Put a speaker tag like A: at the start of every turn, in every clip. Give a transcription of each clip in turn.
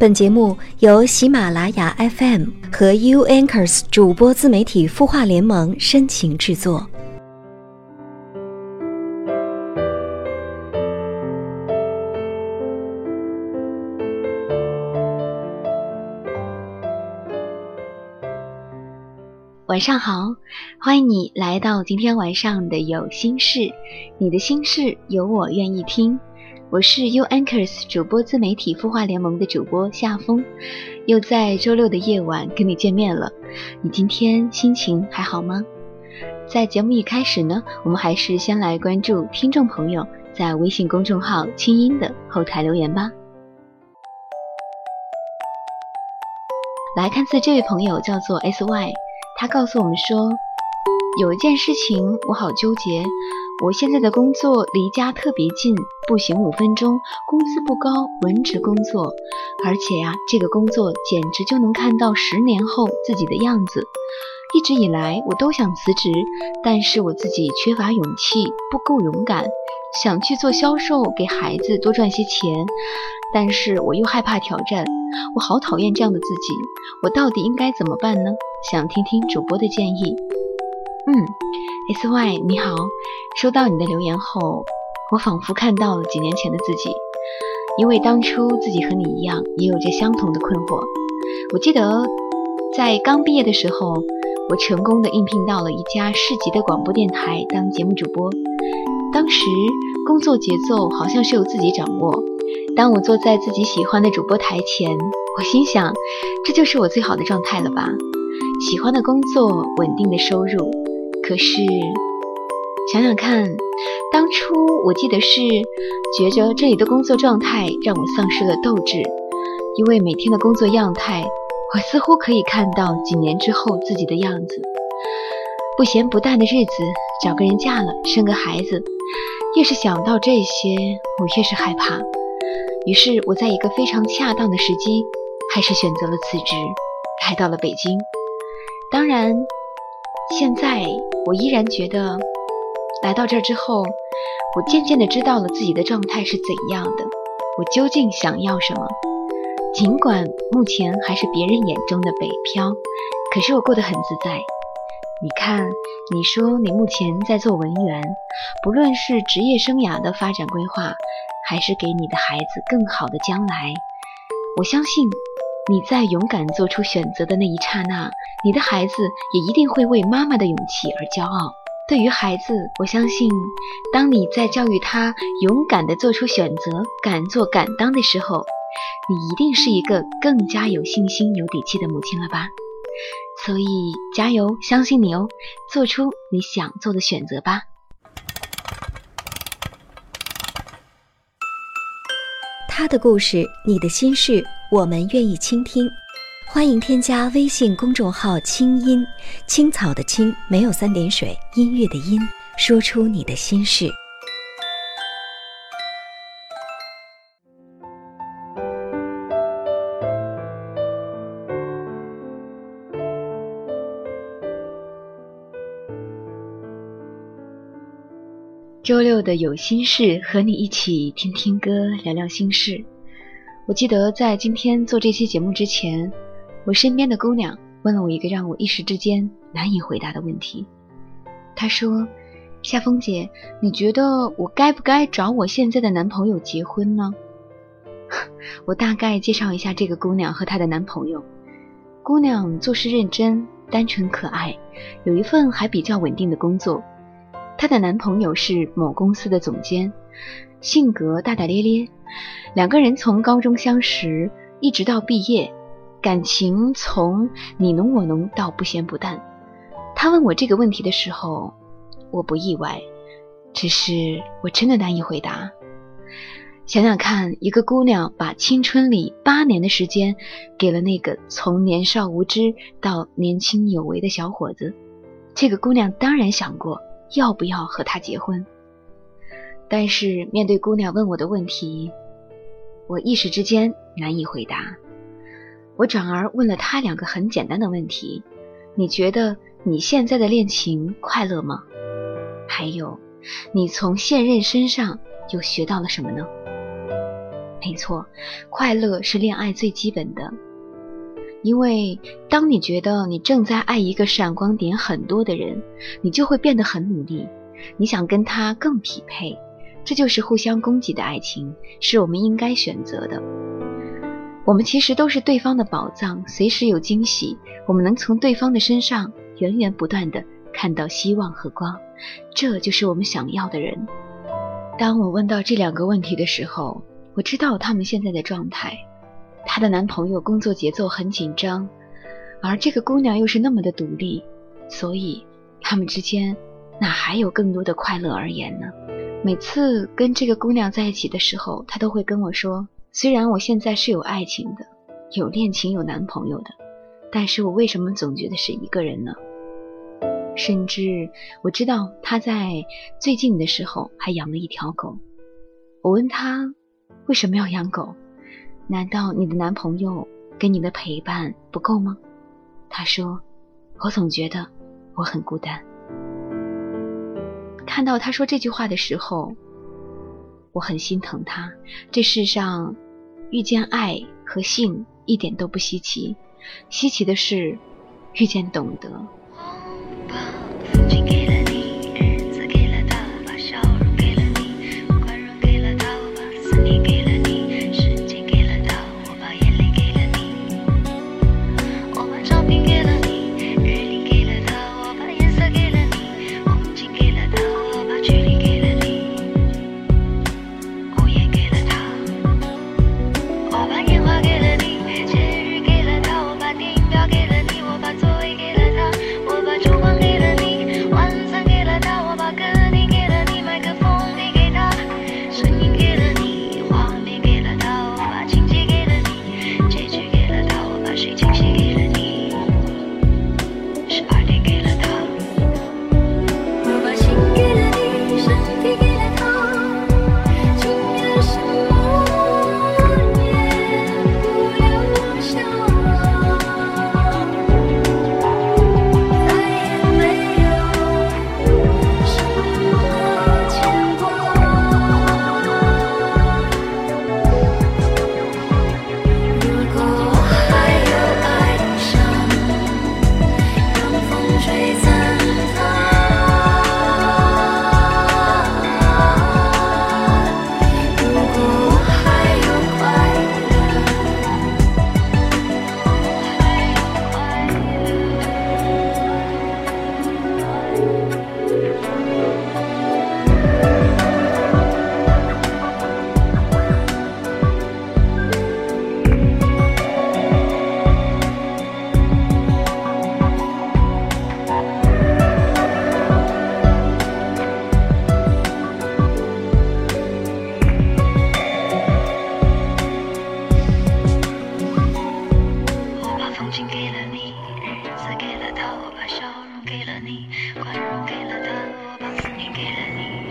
A: 本节目由喜马拉雅 FM 和 U Anchors 主播自媒体孵化联盟深情制作。晚上好，欢迎你来到今天晚上的有心事，你的心事有我愿意听。我是 U Anchors 主播自媒体孵化联盟的主播夏风，又在周六的夜晚跟你见面了。你今天心情还好吗？在节目一开始呢，我们还是先来关注听众朋友在微信公众号“清音”的后台留言吧。来看自这位朋友叫做 S Y，他告诉我们说，有一件事情我好纠结。我现在的工作离家特别近，步行五分钟，工资不高，文职工作，而且呀，这个工作简直就能看到十年后自己的样子。一直以来我都想辞职，但是我自己缺乏勇气，不够勇敢，想去做销售，给孩子多赚些钱，但是我又害怕挑战，我好讨厌这样的自己，我到底应该怎么办呢？想听听主播的建议。嗯，S Y 你好，收到你的留言后，我仿佛看到了几年前的自己，因为当初自己和你一样，也有着相同的困惑。我记得在刚毕业的时候，我成功的应聘到了一家市级的广播电台当节目主播。当时工作节奏好像是由自己掌握。当我坐在自己喜欢的主播台前，我心想，这就是我最好的状态了吧？喜欢的工作，稳定的收入。可是，想想看，当初我记得是觉着这里的工作状态让我丧失了斗志，因为每天的工作样态，我似乎可以看到几年之后自己的样子。不咸不淡的日子，找个人嫁了，生个孩子，越是想到这些，我越是害怕。于是，我在一个非常恰当的时机，还是选择了辞职，来到了北京。当然。现在我依然觉得，来到这儿之后，我渐渐的知道了自己的状态是怎样的，我究竟想要什么。尽管目前还是别人眼中的北漂，可是我过得很自在。你看，你说你目前在做文员，不论是职业生涯的发展规划，还是给你的孩子更好的将来，我相信。你在勇敢做出选择的那一刹那，你的孩子也一定会为妈妈的勇气而骄傲。对于孩子，我相信，当你在教育他勇敢地做出选择、敢做敢当的时候，你一定是一个更加有信心、有底气的母亲了吧？所以加油，相信你哦，做出你想做的选择吧。他的故事，你的心事。我们愿意倾听，欢迎添加微信公众号“清音青草”的青没有三点水，音乐的音，说出你的心事。周六的有心事，和你一起听听歌，聊聊心事。我记得在今天做这期节目之前，我身边的姑娘问了我一个让我一时之间难以回答的问题。她说：“夏风姐，你觉得我该不该找我现在的男朋友结婚呢？” 我大概介绍一下这个姑娘和她的男朋友。姑娘做事认真、单纯可爱，有一份还比较稳定的工作。她的男朋友是某公司的总监。性格大大咧咧，两个人从高中相识，一直到毕业，感情从你侬我侬到不咸不淡。他问我这个问题的时候，我不意外，只是我真的难以回答。想想看，一个姑娘把青春里八年的时间给了那个从年少无知到年轻有为的小伙子，这个姑娘当然想过要不要和他结婚。但是面对姑娘问我的问题，我一时之间难以回答。我转而问了她两个很简单的问题：你觉得你现在的恋情快乐吗？还有，你从现任身上又学到了什么呢？没错，快乐是恋爱最基本的。因为当你觉得你正在爱一个闪光点很多的人，你就会变得很努力，你想跟他更匹配。这就是互相供给的爱情，是我们应该选择的。我们其实都是对方的宝藏，随时有惊喜。我们能从对方的身上源源不断的看到希望和光，这就是我们想要的人。当我问到这两个问题的时候，我知道他们现在的状态。她的男朋友工作节奏很紧张，而这个姑娘又是那么的独立，所以他们之间哪还有更多的快乐而言呢？每次跟这个姑娘在一起的时候，她都会跟我说：“虽然我现在是有爱情的，有恋情，有男朋友的，但是我为什么总觉得是一个人呢？”甚至我知道她在最近的时候还养了一条狗。我问她为什么要养狗？难道你的男朋友给你的陪伴不够吗？她说：“我总觉得我很孤单。”看到他说这句话的时候，我很心疼他。这世上遇见爱和性一点都不稀奇，稀奇的是遇见懂得。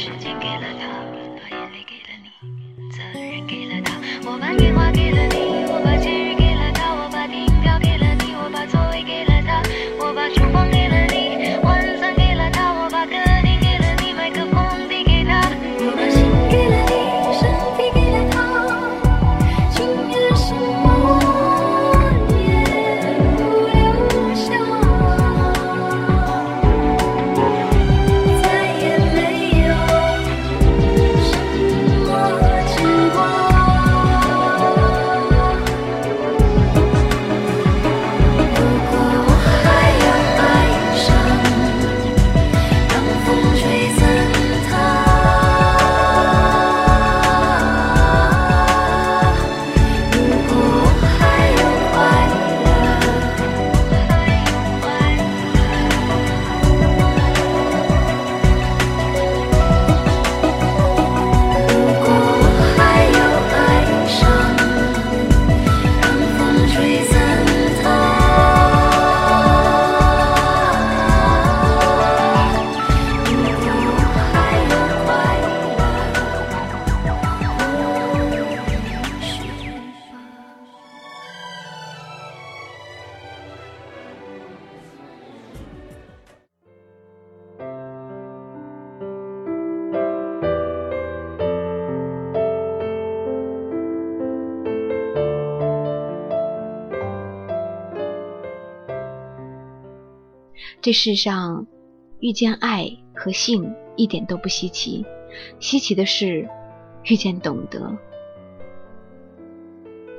B: 时间给了他，把眼泪给了你，责任给了他，我把。
A: 这世上遇见爱和性一点都不稀奇，稀奇的是遇见懂得。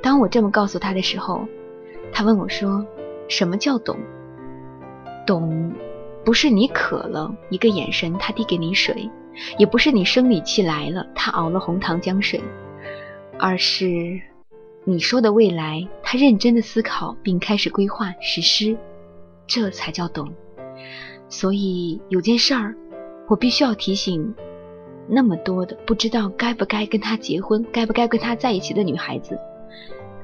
A: 当我这么告诉他的时候，他问我说：“什么叫懂？懂，不是你渴了，一个眼神，他递给你水；也不是你生理期来了，他熬了红糖姜水，而是你说的未来，他认真的思考并开始规划实施，这才叫懂。所以有件事儿，我必须要提醒那么多的不知道该不该跟他结婚，该不该跟他在一起的女孩子。”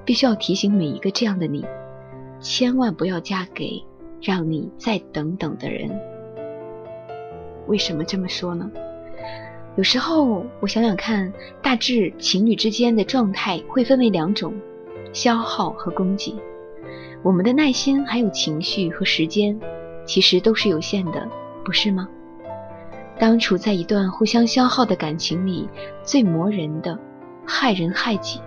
A: 必须要提醒每一个这样的你，千万不要嫁给让你再等等的人。为什么这么说呢？有时候我想想看，大致情侣之间的状态会分为两种：消耗和供给。我们的耐心、还有情绪和时间，其实都是有限的，不是吗？当处在一段互相消耗的感情里，最磨人的，害人害己。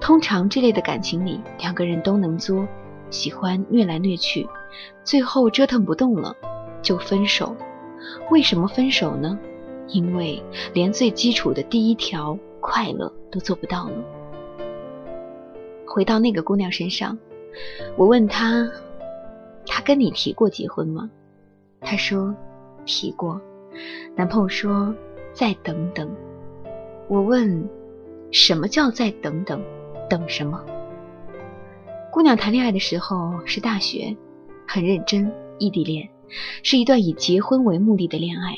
A: 通常这类的感情里，两个人都能作，喜欢虐来虐去，最后折腾不动了，就分手。为什么分手呢？因为连最基础的第一条快乐都做不到了。回到那个姑娘身上，我问她：“她跟你提过结婚吗？”她说：“提过。”男朋友说：“再等等。”我问：“什么叫再等等？”等什么？姑娘谈恋爱的时候是大学，很认真，异地恋，是一段以结婚为目的的恋爱。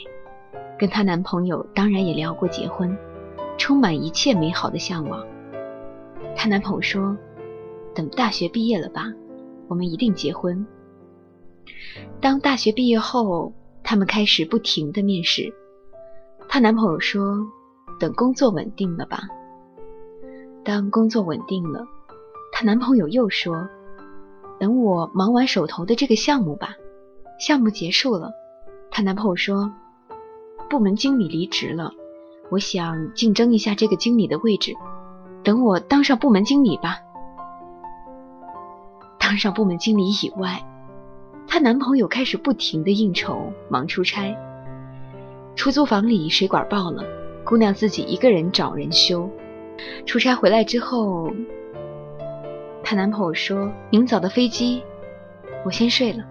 A: 跟她男朋友当然也聊过结婚，充满一切美好的向往。她男朋友说：“等大学毕业了吧，我们一定结婚。”当大学毕业后，他们开始不停的面试。她男朋友说：“等工作稳定了吧。”当工作稳定了，她男朋友又说：“等我忙完手头的这个项目吧。”项目结束了，她男朋友说：“部门经理离职了，我想竞争一下这个经理的位置。等我当上部门经理吧。”当上部门经理以外，她男朋友开始不停的应酬，忙出差。出租房里水管爆了，姑娘自己一个人找人修。出差回来之后，她男朋友说：“明早的飞机，我先睡了。”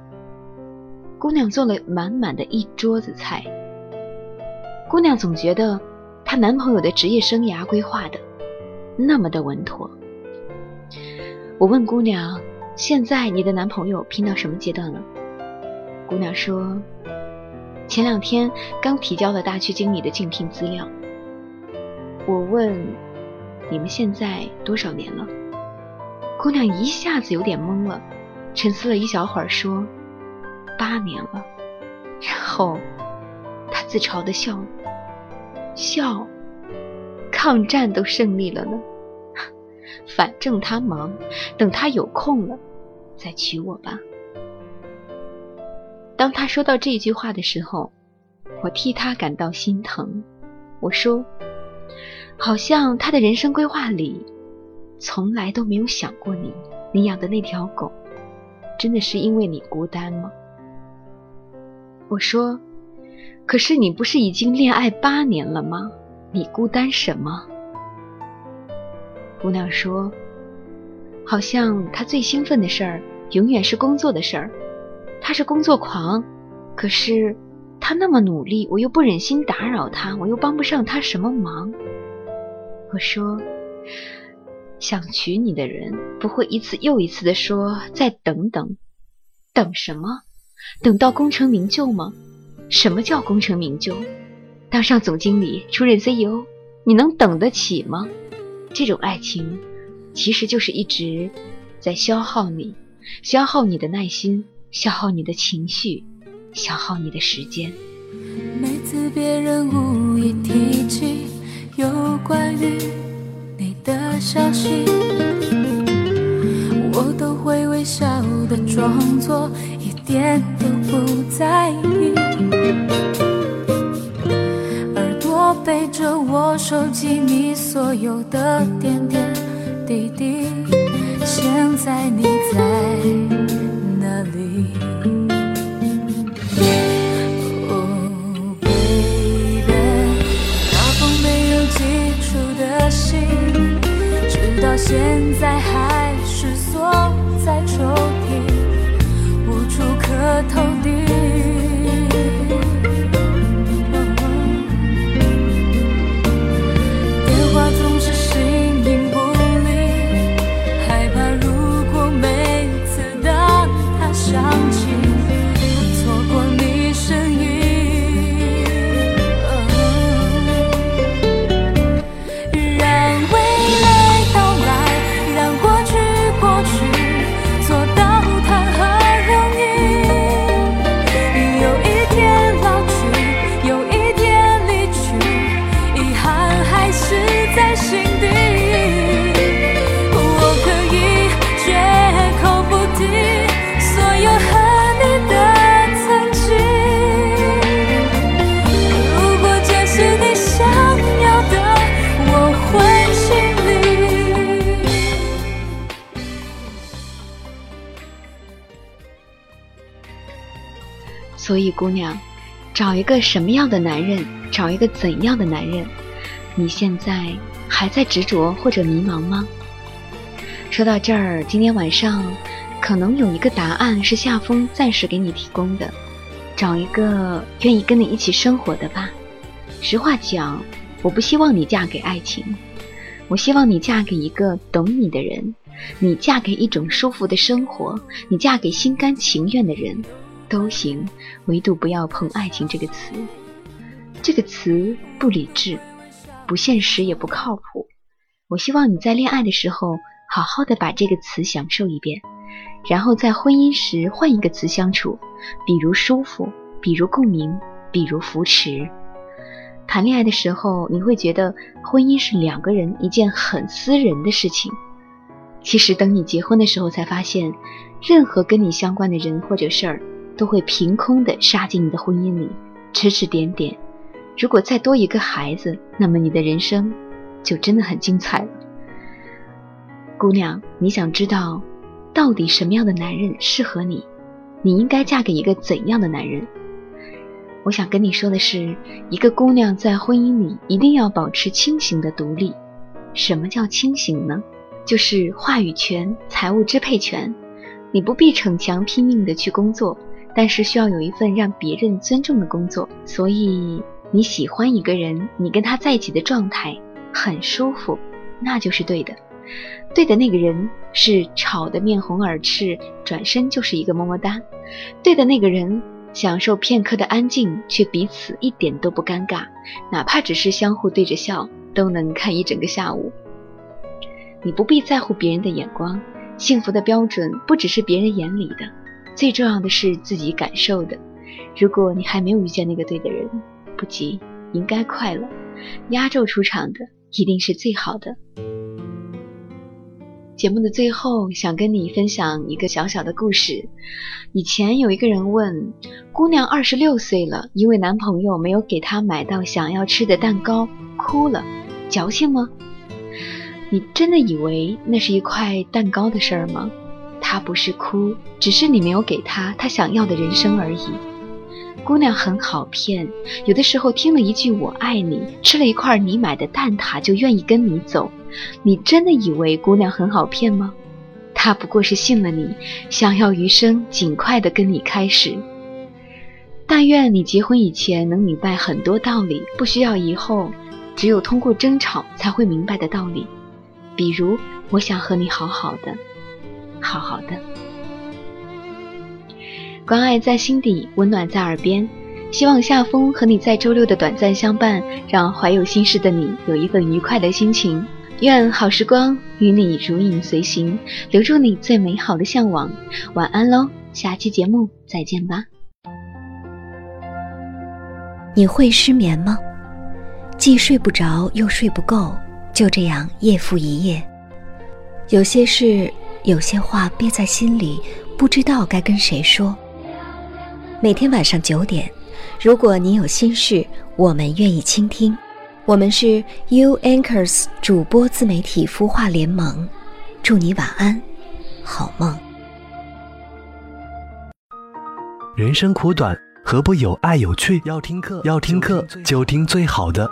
A: 姑娘做了满满的一桌子菜。姑娘总觉得她男朋友的职业生涯规划的那么的稳妥。我问姑娘：“现在你的男朋友拼到什么阶段了？”姑娘说：“前两天刚提交了大区经理的竞聘资料。”我问。你们现在多少年了？姑娘一下子有点懵了，沉思了一小会儿，说：“八年了。”然后她自嘲的笑了，笑，抗战都胜利了呢。反正他忙，等他有空了再娶我吧。当他说到这句话的时候，我替他感到心疼。我说。好像他的人生规划里，从来都没有想过你。你养的那条狗，真的是因为你孤单吗？我说，可是你不是已经恋爱八年了吗？你孤单什么？姑娘说，好像他最兴奋的事儿，永远是工作的事儿。他是工作狂，可是他那么努力，我又不忍心打扰他，我又帮不上他什么忙。我说：“想娶你的人不会一次又一次的说再等等，等什么？等到功成名就吗？什么叫功成名就？当上总经理、出任 CEO，你能等得起吗？这种爱情其实就是一直在消耗你，消耗你的耐心，消耗你的情绪，消耗你的时间。”每次别人无意提起。有关于你的消息，我都会微笑的装作一点都不在意。耳朵背着我收集你所有的点点弟弟，现在你在哪里
B: ？Oh baby，那封没有寄出的信，直到现在还是锁在抽屉，无处可投递。
A: 所以，姑娘，找一个什么样的男人，找一个怎样的男人？你现在还在执着或者迷茫吗？说到这儿，今天晚上可能有一个答案是夏风暂时给你提供的：找一个愿意跟你一起生活的吧。实话讲，我不希望你嫁给爱情，我希望你嫁给一个懂你的人，你嫁给一种舒服的生活，你嫁给心甘情愿的人。都行，唯独不要碰“爱情”这个词。这个词不理智、不现实，也不靠谱。我希望你在恋爱的时候，好好的把这个词享受一遍，然后在婚姻时换一个词相处，比如舒服，比如共鸣，比如扶持。谈恋爱的时候，你会觉得婚姻是两个人一件很私人的事情。其实等你结婚的时候，才发现，任何跟你相关的人或者事儿。都会凭空的杀进你的婚姻里，指指点点。如果再多一个孩子，那么你的人生就真的很精彩了。姑娘，你想知道到底什么样的男人适合你？你应该嫁给一个怎样的男人？我想跟你说的是，一个姑娘在婚姻里一定要保持清醒的独立。什么叫清醒呢？就是话语权、财务支配权。你不必逞强拼命的去工作。但是需要有一份让别人尊重的工作，所以你喜欢一个人，你跟他在一起的状态很舒服，那就是对的。对的那个人是吵得面红耳赤，转身就是一个么么哒；对的那个人享受片刻的安静，却彼此一点都不尴尬，哪怕只是相互对着笑，都能看一整个下午。你不必在乎别人的眼光，幸福的标准不只是别人眼里的。最重要的是自己感受的。如果你还没有遇见那个对的人，不急，应该快了。压轴出场的一定是最好的。节目的最后，想跟你分享一个小小的故事。以前有一个人问姑娘，二十六岁了，因为男朋友没有给她买到想要吃的蛋糕，哭了，矫情吗？你真的以为那是一块蛋糕的事儿吗？他不是哭，只是你没有给他他想要的人生而已。姑娘很好骗，有的时候听了一句“我爱你”，吃了一块你买的蛋挞，就愿意跟你走。你真的以为姑娘很好骗吗？她不过是信了你，想要余生尽快的跟你开始。但愿你结婚以前能明白很多道理，不需要以后只有通过争吵才会明白的道理。比如，我想和你好好的。好好的，关爱在心底，温暖在耳边。希望夏风和你在周六的短暂相伴，让怀有心事的你有一份愉快的心情。愿好时光与你如影随形，留住你最美好的向往。晚安喽，下期节目再见吧。
C: 你会失眠吗？既睡不着又睡不够，就这样夜复一夜。有些事。有些话憋在心里，不知道该跟谁说。每天晚上九点，如果你有心事，我们愿意倾听。我们是 U Anchors 主播自媒体孵化联盟，祝你晚安，好梦。
D: 人生苦短，何不有爱有趣？要听课，要听课就听最好的。